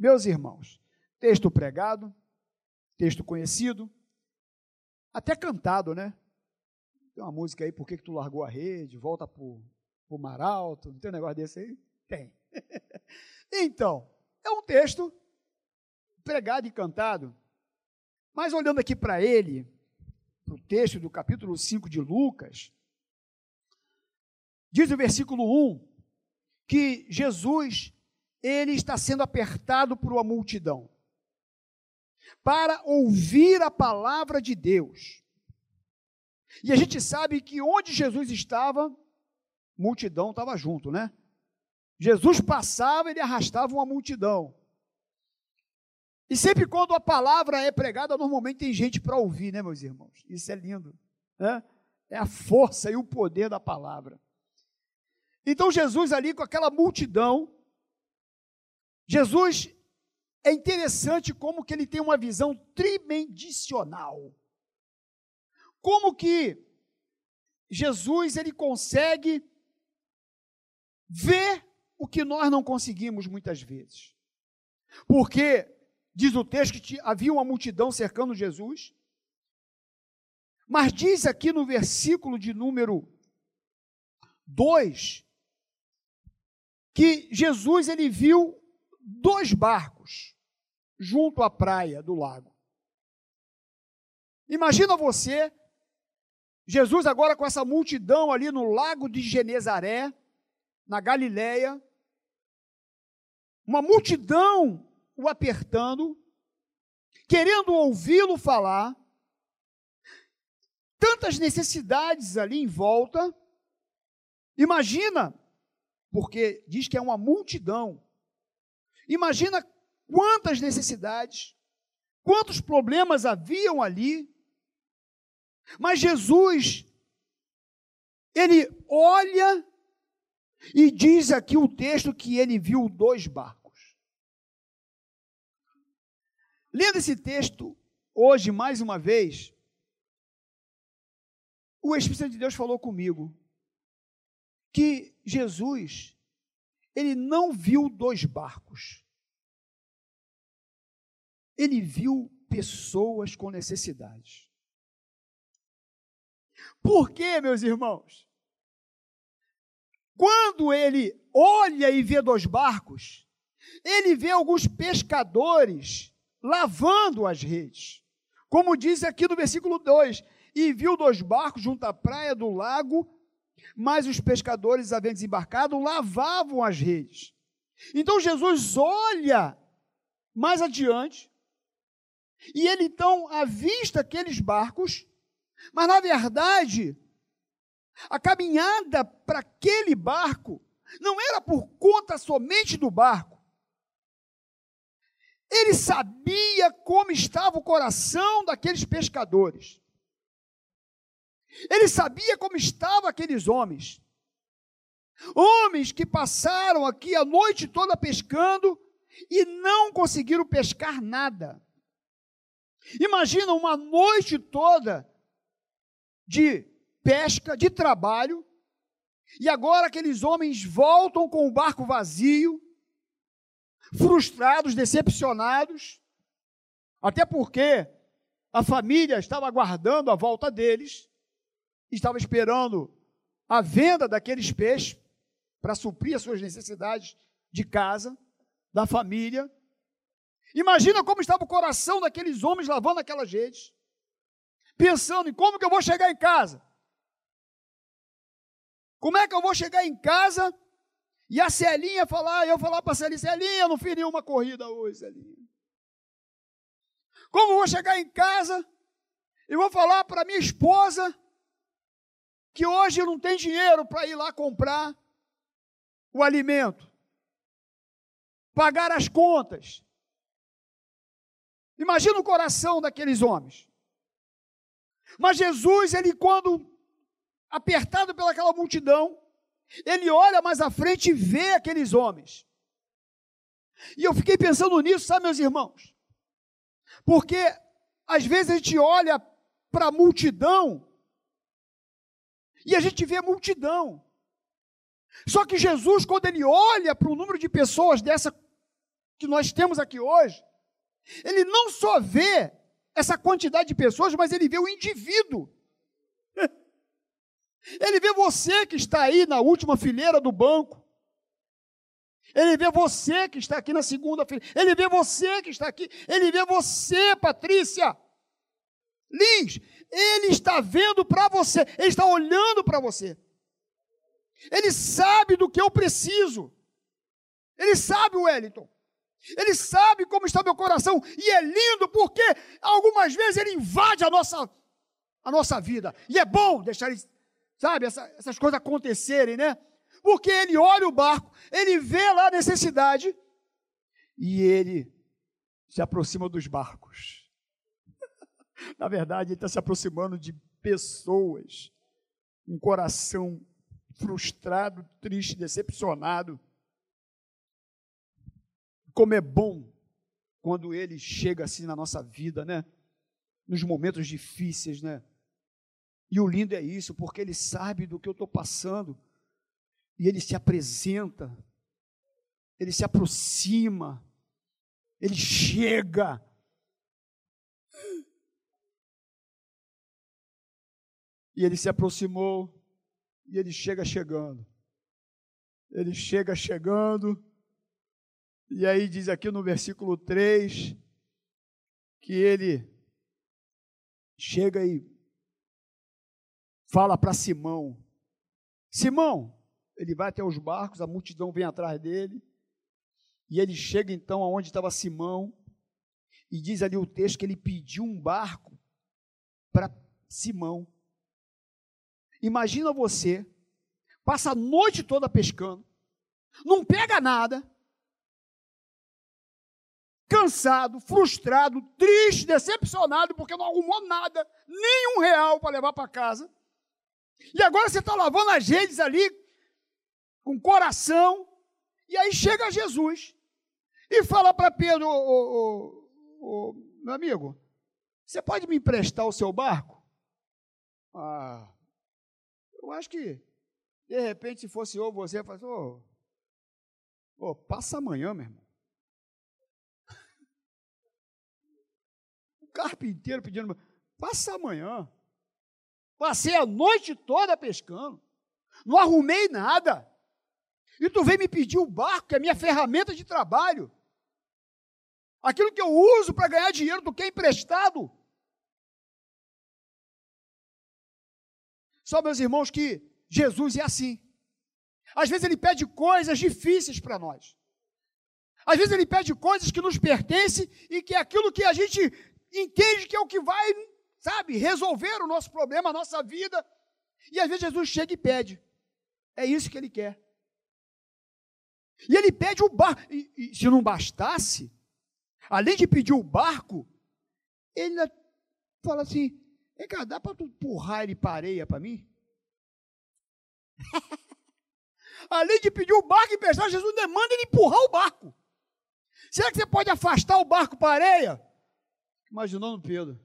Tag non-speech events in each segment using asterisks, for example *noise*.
Meus irmãos, texto pregado, texto conhecido, até cantado, né? Tem uma música aí, Por que, que tu largou a rede? Volta pro, pro mar alto, não tem um negócio desse aí? Tem. *laughs* então, é um texto pregado e cantado, mas olhando aqui para ele, para o texto do capítulo 5 de Lucas, diz o versículo 1 que Jesus ele está sendo apertado por uma multidão para ouvir a palavra de Deus. E a gente sabe que onde Jesus estava, multidão estava junto, né? Jesus passava, ele arrastava uma multidão. E sempre quando a palavra é pregada, normalmente tem gente para ouvir, né, meus irmãos? Isso é lindo. Né? É a força e o poder da palavra. Então, Jesus ali com aquela multidão, Jesus é interessante como que ele tem uma visão tridimensional. Como que Jesus ele consegue ver o que nós não conseguimos muitas vezes. Porque diz o texto que havia uma multidão cercando Jesus. Mas diz aqui no versículo de número 2 que Jesus ele viu dois barcos junto à praia do lago. Imagina você, Jesus agora com essa multidão ali no lago de Genezaré, na Galileia, uma multidão o apertando, querendo ouvi-lo falar, tantas necessidades ali em volta. Imagina, porque diz que é uma multidão. Imagina quantas necessidades, quantos problemas haviam ali. Mas Jesus, ele olha e diz aqui o texto que ele viu dois barcos. Lendo esse texto hoje mais uma vez, o Espírito de Deus falou comigo que Jesus ele não viu dois barcos. Ele viu pessoas com necessidades. Por quê, meus irmãos? Quando ele olha e vê dois barcos, ele vê alguns pescadores lavando as redes. Como diz aqui no versículo 2: E viu dois barcos junto à praia do lago, mas os pescadores, havendo desembarcado, lavavam as redes. Então Jesus olha mais adiante, e ele então avista aqueles barcos, mas na verdade, a caminhada para aquele barco não era por conta somente do barco, ele sabia como estava o coração daqueles pescadores. Ele sabia como estavam aqueles homens. Homens que passaram aqui a noite toda pescando e não conseguiram pescar nada. Imagina uma noite toda de pesca, de trabalho, e agora aqueles homens voltam com o barco vazio, frustrados, decepcionados, até porque a família estava aguardando a volta deles, estava esperando a venda daqueles peixes para suprir as suas necessidades de casa, da família. Imagina como estava o coração daqueles homens lavando aquelas redes, pensando em como que eu vou chegar em casa. Como é que eu vou chegar em casa e a Celinha falar, eu falar para a Celinha, Celinha, eu não fiz nenhuma corrida hoje, Celinha. Como eu vou chegar em casa e vou falar para minha esposa que hoje não tem dinheiro para ir lá comprar o alimento, pagar as contas. Imagina o coração daqueles homens. Mas Jesus, ele quando apertado pelaquela multidão, ele olha mais à frente e vê aqueles homens. E eu fiquei pensando nisso, sabe, meus irmãos? Porque às vezes a gente olha para a multidão e a gente vê a multidão. Só que Jesus, quando ele olha para o número de pessoas dessa que nós temos aqui hoje, ele não só vê essa quantidade de pessoas, mas ele vê o indivíduo. *laughs* Ele vê você que está aí na última fileira do banco. Ele vê você que está aqui na segunda fileira. Ele vê você que está aqui. Ele vê você, Patrícia. Lins, ele está vendo para você. Ele está olhando para você. Ele sabe do que eu preciso. Ele sabe, Wellington. Ele sabe como está meu coração. E é lindo porque algumas vezes ele invade a nossa, a nossa vida. E é bom deixar ele, sabe, essa, essas coisas acontecerem, né? Porque ele olha o barco, ele vê lá a necessidade e ele se aproxima dos barcos. *laughs* Na verdade, ele está se aproximando de pessoas, um coração frustrado, triste, decepcionado como é bom quando ele chega assim na nossa vida, né? Nos momentos difíceis, né? E o lindo é isso, porque ele sabe do que eu estou passando. E ele se apresenta, ele se aproxima, ele chega. E ele se aproximou, e ele chega chegando. Ele chega chegando e aí diz aqui no versículo 3 que ele chega e fala para Simão: Simão, ele vai até os barcos, a multidão vem atrás dele. E ele chega então aonde estava Simão, e diz ali o texto que ele pediu um barco para Simão. Imagina você, passa a noite toda pescando, não pega nada, cansado, frustrado, triste, decepcionado, porque não arrumou nada, nem um real para levar para casa. E agora você está lavando as redes ali, com coração, e aí chega Jesus e fala para Pedro: meu amigo, você pode me emprestar o seu barco? Ah, eu acho que, de repente, se fosse eu, você, faz, ô, ô, passa amanhã, meu irmão. Carpinteiro pedindo, passa amanhã. Passei a noite toda pescando, não arrumei nada. E tu vem me pedir o barco, que é a minha ferramenta de trabalho. Aquilo que eu uso para ganhar dinheiro, tu quer emprestado. Só, meus irmãos, que Jesus é assim. Às vezes ele pede coisas difíceis para nós. Às vezes ele pede coisas que nos pertencem e que é aquilo que a gente entende que é o que vai, sabe, resolver o nosso problema, a nossa vida. E às vezes Jesus chega e pede. É isso que ele quer. E ele pede o barco. E, e, se não bastasse, além de pedir o barco, ele fala assim: Vem cá, dá para tu empurrar ele para areia para mim? *laughs* além de pedir o barco e emprestar, Jesus demanda ele empurrar o barco. Será que você pode afastar o barco para areia? Imaginando Pedro.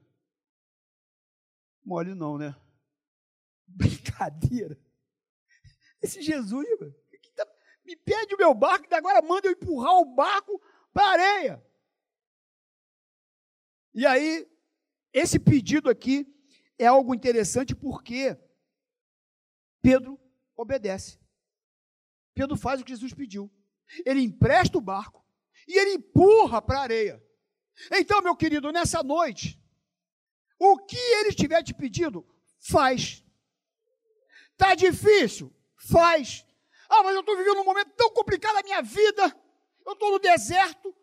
Mole não, né? *laughs* Brincadeira. Esse Jesus tá, me pede o meu barco e agora manda eu empurrar o barco para a areia. E aí, esse pedido aqui é algo interessante porque Pedro obedece. Pedro faz o que Jesus pediu. Ele empresta o barco e ele empurra para a areia. Então, meu querido, nessa noite, o que ele estiver te pedindo, faz. Tá difícil? Faz. Ah, mas eu estou vivendo um momento tão complicado da minha vida. Eu estou no deserto.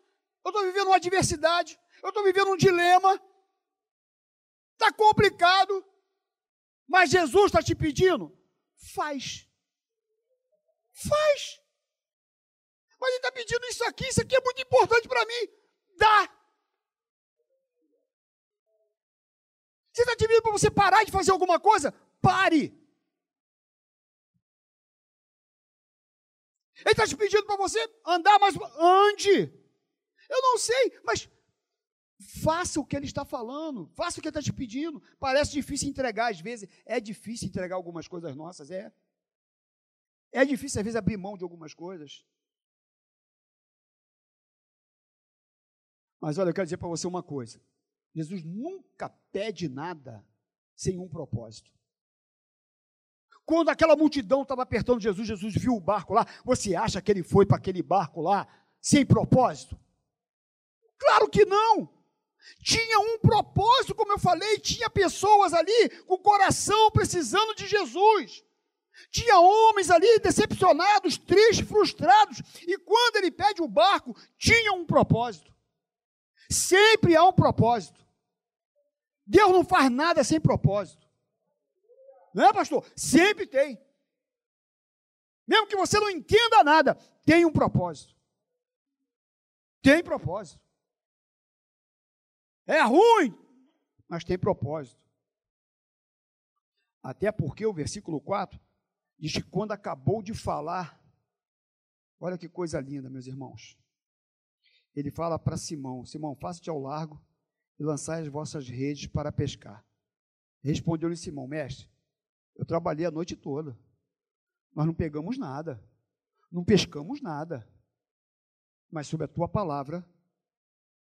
Eu estou vivendo uma adversidade. Eu estou vivendo um dilema. Está complicado. Mas Jesus está te pedindo? Faz. Faz. Mas ele está pedindo isso aqui, isso aqui é muito importante para mim. Dá. Você está te pedindo para você parar de fazer alguma coisa? Pare! Ele está te pedindo para você andar mais. Ande! Eu não sei, mas faça o que ele está falando, faça o que ele está te pedindo. Parece difícil entregar, às vezes. É difícil entregar algumas coisas nossas, é. É difícil, às vezes, abrir mão de algumas coisas. Mas olha, eu quero dizer para você uma coisa: Jesus nunca pede nada sem um propósito. Quando aquela multidão estava apertando Jesus, Jesus viu o barco lá. Você acha que ele foi para aquele barco lá sem propósito? Claro que não. Tinha um propósito, como eu falei, tinha pessoas ali com o coração precisando de Jesus. Tinha homens ali decepcionados, tristes, frustrados, e quando ele pede o barco, tinha um propósito. Sempre há um propósito. Deus não faz nada sem propósito. Não é, pastor? Sempre tem. Mesmo que você não entenda nada, tem um propósito. Tem propósito. É ruim, mas tem propósito. Até porque o versículo 4 diz que quando acabou de falar, olha que coisa linda, meus irmãos. Ele fala para Simão: Simão, faça-te ao largo e lançai as vossas redes para pescar. Respondeu-lhe Simão: Mestre, eu trabalhei a noite toda, mas não pegamos nada, não pescamos nada. Mas sob a tua palavra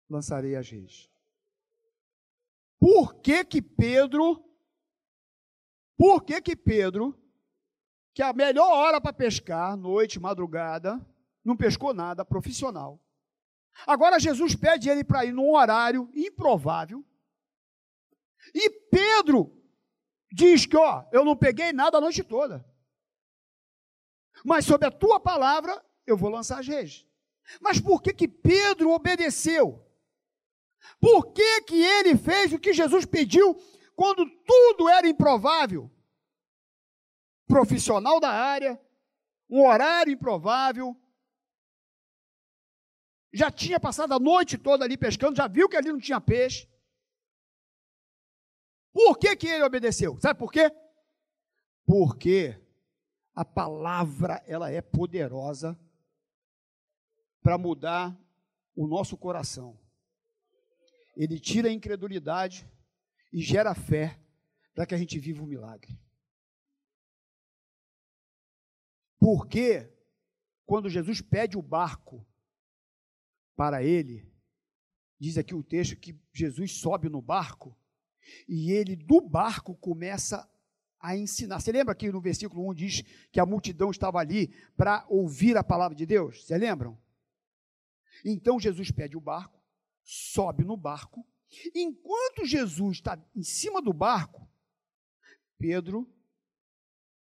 lançarei as redes. Por que que Pedro, por que que Pedro, que a melhor hora para pescar, noite, madrugada, não pescou nada, profissional. Agora Jesus pede ele para ir num horário improvável. E Pedro diz que, ó, eu não peguei nada a noite toda. Mas sob a tua palavra, eu vou lançar as redes. Mas por que que Pedro obedeceu? Por que, que ele fez o que Jesus pediu quando tudo era improvável? Profissional da área, um horário improvável, já tinha passado a noite toda ali pescando, já viu que ali não tinha peixe. Por que, que ele obedeceu? Sabe por quê? Porque a palavra ela é poderosa para mudar o nosso coração ele tira a incredulidade e gera fé para que a gente viva o um milagre. Porque quando Jesus pede o barco para ele, diz aqui o texto que Jesus sobe no barco e ele do barco começa a ensinar. Você lembra que no versículo 1 diz que a multidão estava ali para ouvir a palavra de Deus? Você lembram? Então Jesus pede o barco sobe no barco. Enquanto Jesus está em cima do barco, Pedro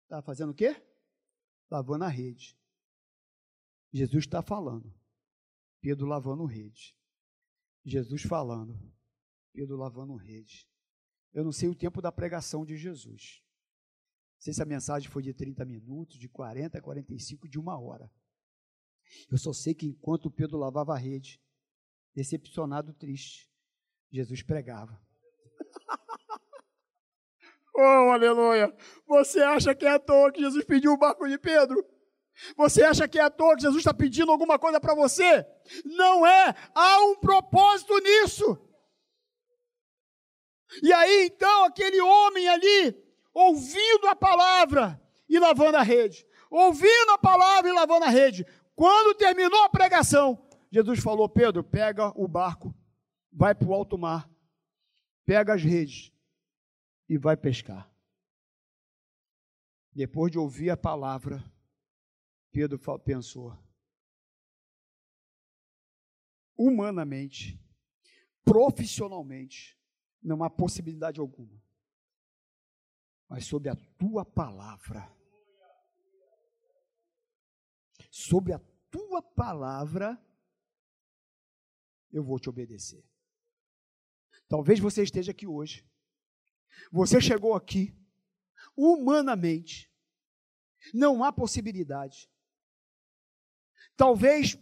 está fazendo o quê? Lavando a rede. Jesus está falando. Pedro lavando rede. Jesus falando. Pedro lavando rede. Eu não sei o tempo da pregação de Jesus. Não sei se a mensagem foi de 30 minutos, de 40, 45, de uma hora. Eu só sei que enquanto Pedro lavava a rede, decepcionado, triste. Jesus pregava. *laughs* oh, aleluia! Você acha que é à toa que Jesus pediu o barco de Pedro? Você acha que é à toa que Jesus está pedindo alguma coisa para você? Não é! Há um propósito nisso. E aí então aquele homem ali, ouvindo a palavra e lavando a rede, ouvindo a palavra e lavando a rede, quando terminou a pregação, Jesus falou: Pedro, pega o barco, vai para o alto mar, pega as redes e vai pescar. Depois de ouvir a palavra, Pedro pensou: humanamente, profissionalmente, não há possibilidade alguma. Mas sob a tua palavra, sobre a tua palavra, eu vou te obedecer. Talvez você esteja aqui hoje. Você chegou aqui, humanamente, não há possibilidade. Talvez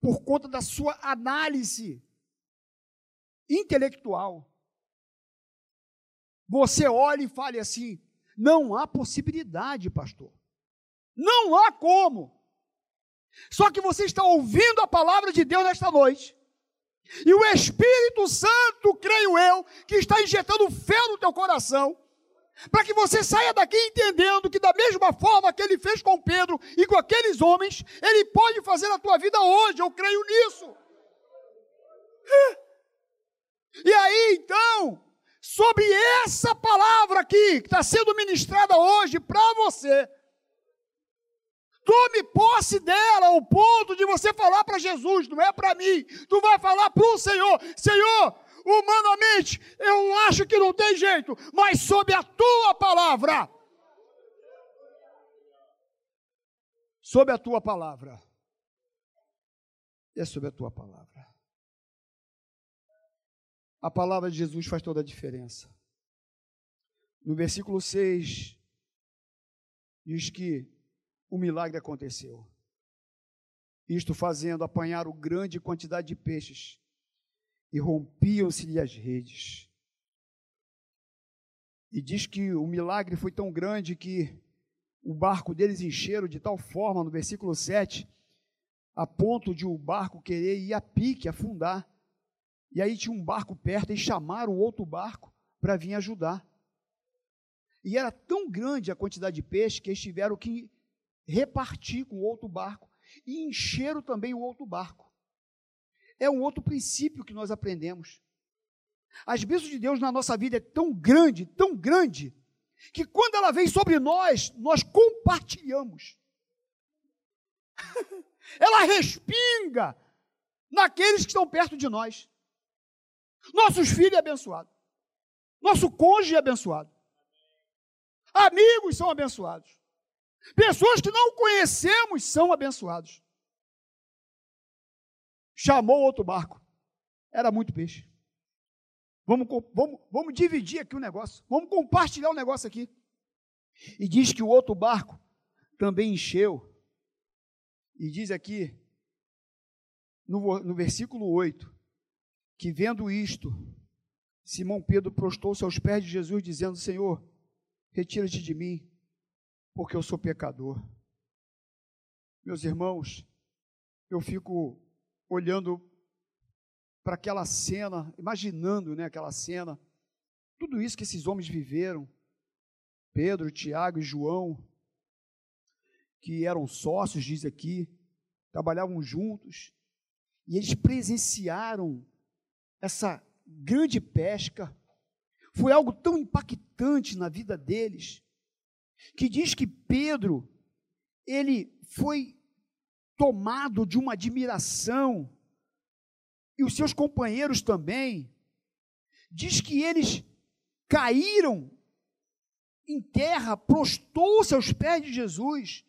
por conta da sua análise intelectual, você olhe e fale assim: não há possibilidade, pastor. Não há como. Só que você está ouvindo a palavra de Deus nesta noite. E o Espírito Santo, creio eu, que está injetando fé no teu coração, para que você saia daqui entendendo que, da mesma forma que ele fez com Pedro e com aqueles homens, ele pode fazer a tua vida hoje, eu creio nisso. E aí então, sobre essa palavra aqui, que está sendo ministrada hoje para você, tome posse dela ao ponto de você falar para Jesus, não é para mim, tu vai falar para o Senhor: Senhor, humanamente eu acho que não tem jeito, mas sob a tua palavra. Sob a tua palavra. É sob a tua palavra. A palavra de Jesus faz toda a diferença. No versículo 6, diz que o milagre aconteceu. Isto fazendo apanhar o grande quantidade de peixes, e rompiam-se-lhe as redes. E diz que o milagre foi tão grande que o barco deles encheram de tal forma, no versículo 7, a ponto de o barco querer ir a pique, afundar. E aí tinha um barco perto e chamaram outro barco para vir ajudar. E era tão grande a quantidade de peixe que eles tiveram que repartir com o outro barco e encheram também o outro barco. É um outro princípio que nós aprendemos. As bênçãos de Deus na nossa vida é tão grande, tão grande, que quando ela vem sobre nós, nós compartilhamos. *laughs* ela respinga naqueles que estão perto de nós. Nossos filhos é abençoado. Nosso cônjuge é abençoado. Amigos são abençoados. Pessoas que não conhecemos são abençoados. Chamou outro barco. Era muito peixe. Vamos, vamos, vamos dividir aqui o negócio. Vamos compartilhar o negócio aqui. E diz que o outro barco também encheu. E diz aqui, no, no versículo 8, que vendo isto, Simão Pedro prostou-se aos pés de Jesus, dizendo: Senhor, retira-te de mim, porque eu sou pecador. Meus irmãos, eu fico olhando para aquela cena, imaginando né, aquela cena, tudo isso que esses homens viveram, Pedro, Tiago e João, que eram sócios, diz aqui, trabalhavam juntos, e eles presenciaram essa grande pesca. Foi algo tão impactante na vida deles, que diz que Pedro, ele foi tomado de uma admiração, e os seus companheiros também, diz que eles caíram em terra, prostou-se aos pés de Jesus,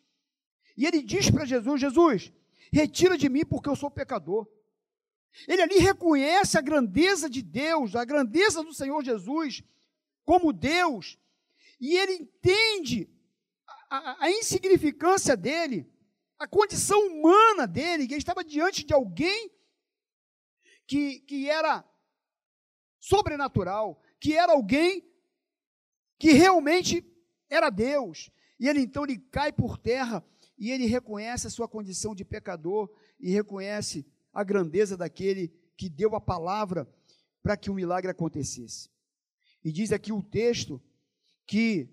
e ele diz para Jesus: Jesus, retira de mim porque eu sou pecador. Ele ali reconhece a grandeza de Deus, a grandeza do Senhor Jesus como Deus, e ele entende a, a, a insignificância dele, a condição humana dele, que ele estava diante de alguém que, que era sobrenatural, que era alguém que realmente era Deus. E ele então ele cai por terra e ele reconhece a sua condição de pecador e reconhece a grandeza daquele que deu a palavra para que o milagre acontecesse. E diz aqui o texto que,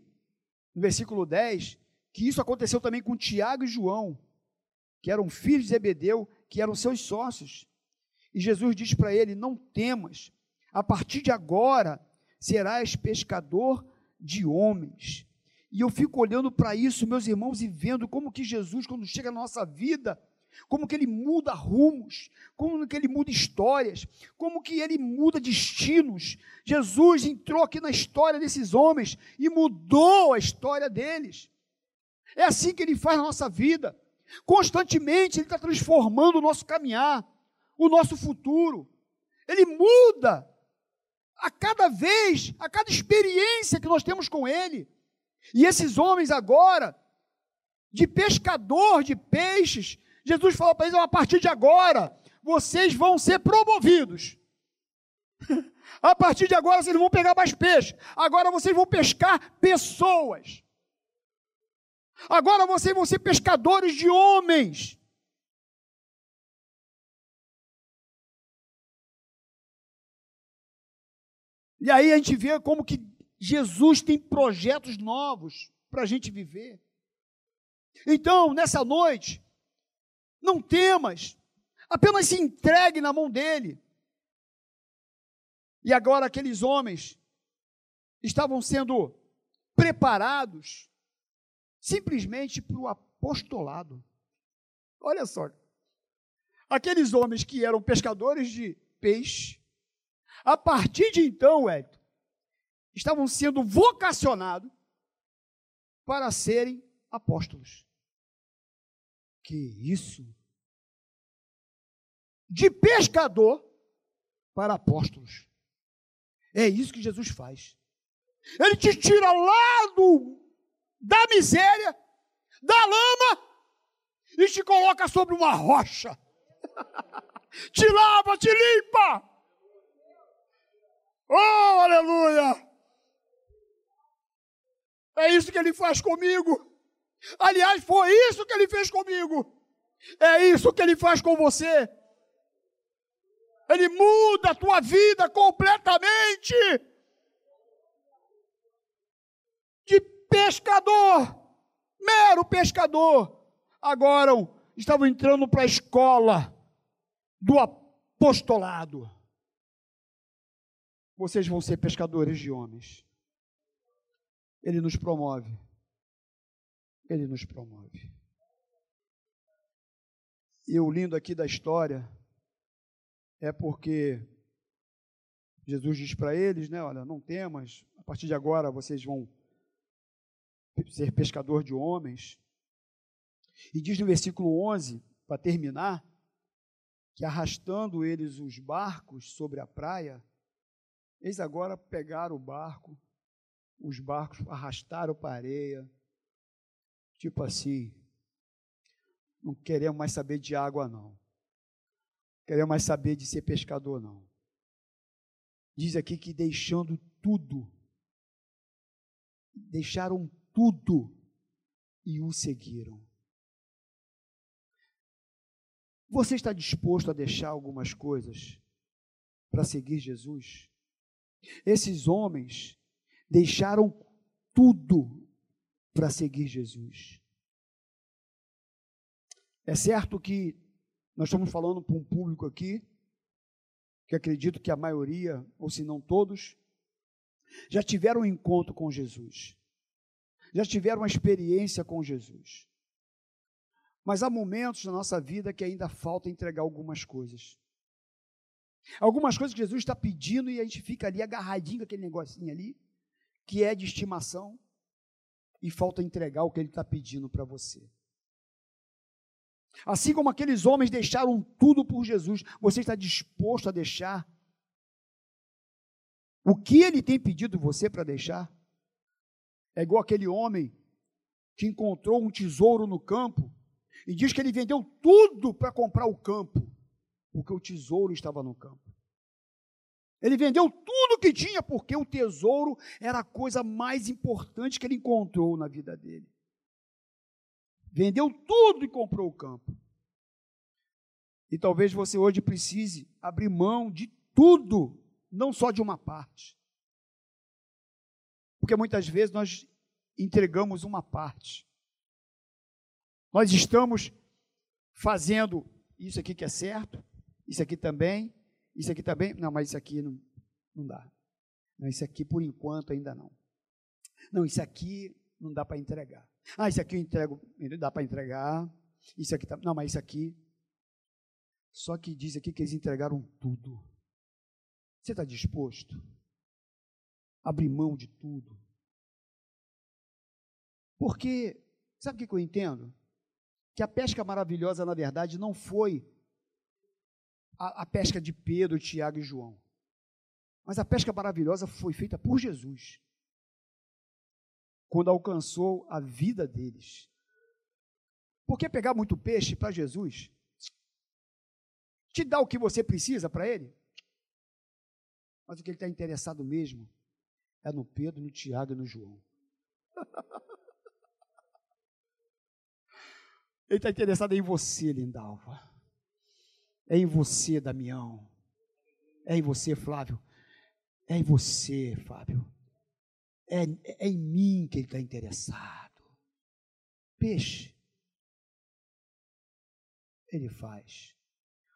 no versículo 10, que isso aconteceu também com Tiago e João, que eram filhos de Zebedeu, que eram seus sócios. E Jesus diz para ele: Não temas, a partir de agora serás pescador de homens. E eu fico olhando para isso, meus irmãos, e vendo como que Jesus, quando chega na nossa vida, como que ele muda rumos, como que ele muda histórias, como que ele muda destinos. Jesus entrou aqui na história desses homens e mudou a história deles. É assim que ele faz na nossa vida. Constantemente ele está transformando o nosso caminhar, o nosso futuro. Ele muda a cada vez, a cada experiência que nós temos com ele. E esses homens agora, de pescador de peixes, Jesus falou para eles: a partir de agora, vocês vão ser promovidos. *laughs* a partir de agora, vocês vão pegar mais peixe. Agora vocês vão pescar pessoas. Agora vocês vão ser pescadores de homens. E aí a gente vê como que Jesus tem projetos novos para a gente viver. Então, nessa noite, não temas, apenas se entregue na mão dele. E agora aqueles homens estavam sendo preparados simplesmente para o apostolado. Olha só. Aqueles homens que eram pescadores de peixe, a partir de então, Edson, estavam sendo vocacionados para serem apóstolos. Que isso? De pescador para apóstolos. É isso que Jesus faz. Ele te tira lá do, da miséria, da lama, e te coloca sobre uma rocha. *laughs* te lava, te limpa. Oh, aleluia! É isso que ele faz comigo. Aliás, foi isso que ele fez comigo. É isso que ele faz com você. Ele muda a tua vida completamente. De pescador, mero pescador, agora estavam entrando para a escola do apostolado. Vocês vão ser pescadores de homens. Ele nos promove. Ele nos promove. E o lindo aqui da história é porque Jesus diz para eles, né, olha, não temas, a partir de agora vocês vão ser pescador de homens. E diz no versículo 11, para terminar, que arrastando eles os barcos sobre a praia, eles agora pegaram o barco os barcos arrastaram para a areia. Tipo assim, não queremos mais saber de água, não. Queremos mais saber de ser pescador, não. Diz aqui que deixando tudo, deixaram tudo e o seguiram. Você está disposto a deixar algumas coisas para seguir Jesus? Esses homens deixaram tudo para seguir Jesus. É certo que nós estamos falando para um público aqui, que acredito que a maioria, ou se não todos, já tiveram um encontro com Jesus, já tiveram uma experiência com Jesus. Mas há momentos na nossa vida que ainda falta entregar algumas coisas. Algumas coisas que Jesus está pedindo e a gente fica ali agarradinho com aquele negocinho ali que é de estimação e falta entregar o que ele está pedindo para você. Assim como aqueles homens deixaram tudo por Jesus, você está disposto a deixar o que ele tem pedido você para deixar? É igual aquele homem que encontrou um tesouro no campo e diz que ele vendeu tudo para comprar o campo, porque o tesouro estava no campo. Ele vendeu tudo que tinha, porque o tesouro era a coisa mais importante que ele encontrou na vida dele. Vendeu tudo e comprou o campo. E talvez você hoje precise abrir mão de tudo, não só de uma parte. Porque muitas vezes nós entregamos uma parte. Nós estamos fazendo isso aqui que é certo, isso aqui também, isso aqui também? Não, mas isso aqui não, não dá. Não, isso aqui por enquanto ainda não. Não, isso aqui não dá para entregar. Ah, isso aqui eu entrego, dá para entregar. Isso aqui tá, não, mas isso aqui. Só que diz aqui que eles entregaram tudo. Você está disposto? a Abrir mão de tudo. Porque, sabe o que eu entendo? Que a pesca maravilhosa, na verdade, não foi a, a pesca de Pedro, Tiago e João. Mas a pesca maravilhosa foi feita por Jesus. Quando alcançou a vida deles. Porque pegar muito peixe para Jesus te dá o que você precisa para ele? Mas o que ele está interessado mesmo é no Pedro, no Tiago e no João. *laughs* ele está interessado em você, Lindalva. É em você, Damião. É em você, Flávio. É em você, Fábio. É, é em mim que ele está interessado. Peixe. Ele faz.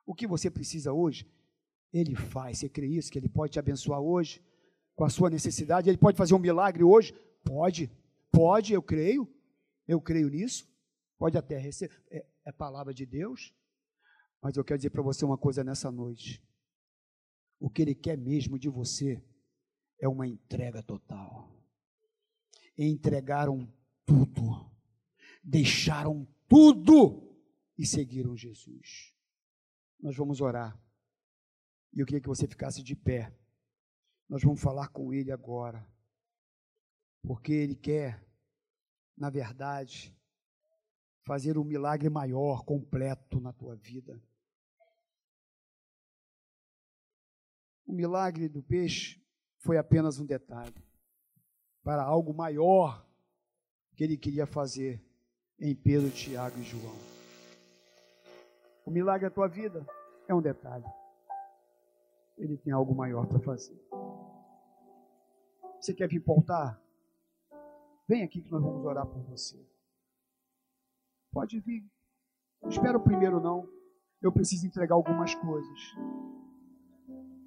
O que você precisa hoje, ele faz. Você crê isso? Que ele pode te abençoar hoje? com a sua necessidade. Ele pode fazer um milagre hoje? Pode, pode, eu creio. Eu creio nisso. Pode até receber. É, é palavra de Deus. Mas eu quero dizer para você uma coisa nessa noite. O que Ele quer mesmo de você é uma entrega total. Entregaram tudo, deixaram tudo e seguiram Jesus. Nós vamos orar. E eu queria que você ficasse de pé. Nós vamos falar com Ele agora. Porque Ele quer, na verdade, fazer um milagre maior, completo na tua vida. O milagre do peixe foi apenas um detalhe para algo maior que ele queria fazer em Pedro, Tiago e João. O milagre da tua vida é um detalhe. Ele tem algo maior para fazer. Você quer vir pautar? Vem aqui que nós vamos orar por você. Pode vir. Não espera o primeiro não. Eu preciso entregar algumas coisas.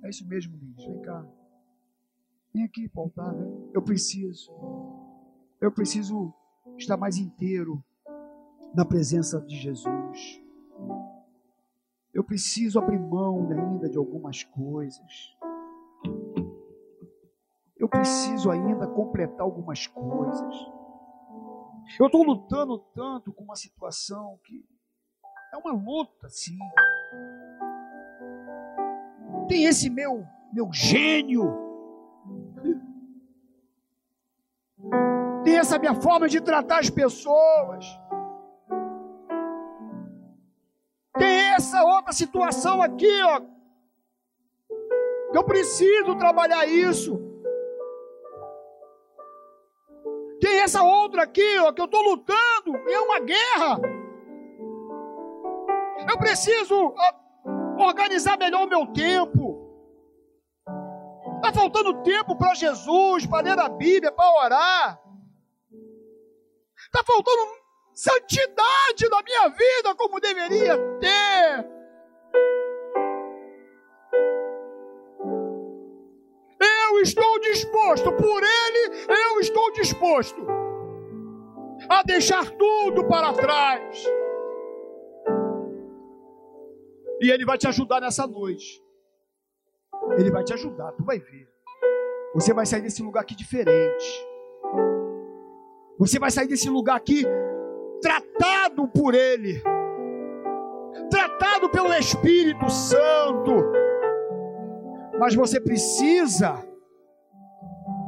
É isso mesmo, Liz. Vem cá. Vem aqui para altar, vem. Eu preciso. Eu preciso estar mais inteiro na presença de Jesus. Eu preciso abrir mão ainda de algumas coisas. Eu preciso ainda completar algumas coisas. Eu estou lutando tanto com uma situação que é uma luta, sim. Tem esse meu, meu gênio, tem essa minha forma de tratar as pessoas, tem essa outra situação aqui, ó, eu preciso trabalhar isso. Essa outra aqui, ó, que eu estou lutando, é uma guerra. Eu preciso organizar melhor o meu tempo. Está faltando tempo para Jesus, para ler a Bíblia, para orar. Está faltando santidade na minha vida como deveria ter. Estou disposto, por Ele, eu estou disposto a deixar tudo para trás e Ele vai te ajudar nessa noite. Ele vai te ajudar, tu vai ver. Você vai sair desse lugar aqui diferente. Você vai sair desse lugar aqui tratado por Ele, tratado pelo Espírito Santo. Mas você precisa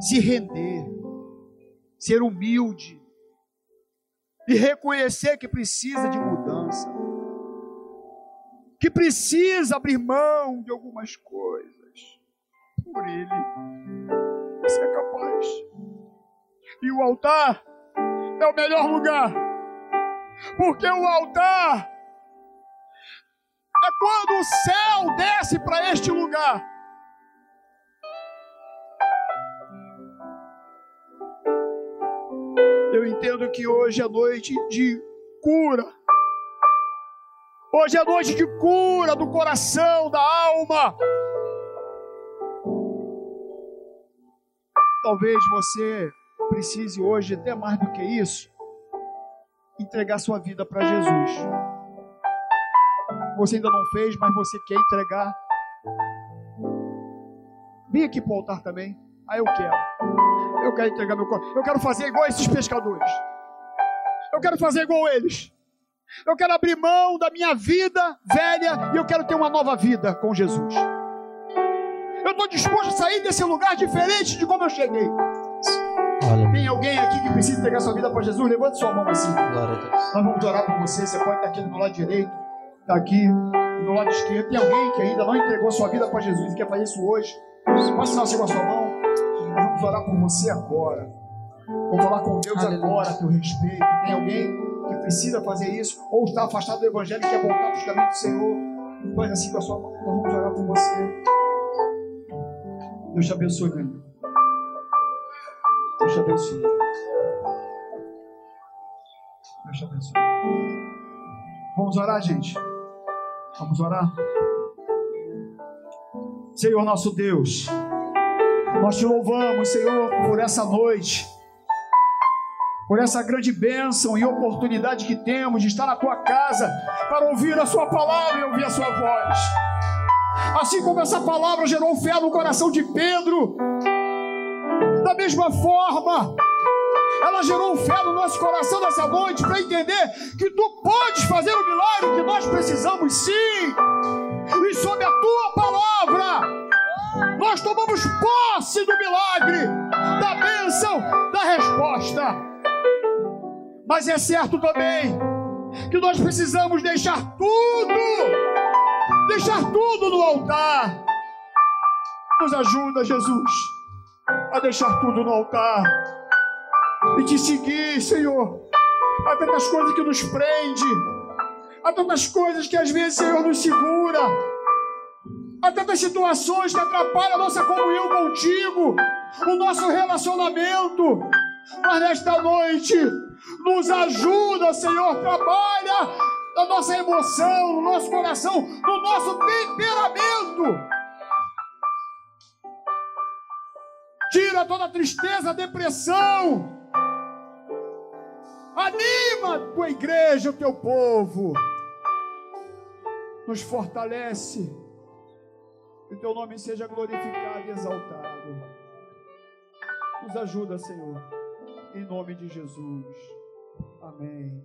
se render, ser humilde e reconhecer que precisa de mudança que precisa abrir mão de algumas coisas por Ele. Você é capaz. E o altar é o melhor lugar, porque o altar é quando o céu desce para este lugar. Eu entendo que hoje é noite de cura Hoje é noite de cura do coração, da alma. Talvez você precise hoje, até mais do que isso, entregar sua vida para Jesus. Você ainda não fez, mas você quer entregar. Vem aqui para o altar também. Ah, eu quero. Eu quero entregar meu corpo. Eu quero fazer igual esses pescadores. Eu quero fazer igual eles. Eu quero abrir mão da minha vida velha e eu quero ter uma nova vida com Jesus. Eu estou disposto a sair desse lugar diferente de como eu cheguei. Tem alguém aqui que precisa entregar sua vida para Jesus? Levante sua mão assim. Nós vamos orar por você. Você pode estar aqui do lado direito, está aqui do lado esquerdo. Tem alguém que ainda não entregou sua vida para Jesus e quer fazer isso hoje? Pode assinar assim com a sua mão. Orar por você agora. Vamos falar com Deus Aleluia. agora a teu respeito. Tem alguém que precisa fazer isso, ou está afastado do Evangelho e quer voltar para os caminhos do Senhor, faz assim com a sua mão, nós vamos orar por você. Deus te abençoe, meu irmão. Deus te abençoe. Deus te abençoe. Vamos orar, gente. Vamos orar. Senhor nosso Deus, Nós te louvamos, Senhor, por essa noite, por essa grande bênção e oportunidade que temos de estar na tua casa para ouvir a Sua palavra e ouvir a Sua voz. Assim como essa palavra gerou fé no coração de Pedro, da mesma forma, ela gerou fé no nosso coração nessa noite para entender que tu podes fazer o milagre que nós precisamos sim. E sob a tua palavra, nós tomamos posse do milagre, da bênção, da resposta. Mas é certo também que nós precisamos deixar tudo, deixar tudo no altar. Nos ajuda, Jesus, a deixar tudo no altar e te seguir, Senhor. Há tantas coisas que nos prende, há tantas coisas que às vezes, Senhor, nos segura, há tantas situações que atrapalham a nossa comunhão contigo, o nosso relacionamento. Mas nesta noite, nos ajuda, Senhor, trabalha na nossa emoção, no nosso coração, no nosso temperamento. Tira toda a tristeza, depressão Anima a tua igreja, o teu povo. Nos fortalece. Que teu nome seja glorificado e exaltado. Nos ajuda, Senhor. Em nome de Jesus. Amém.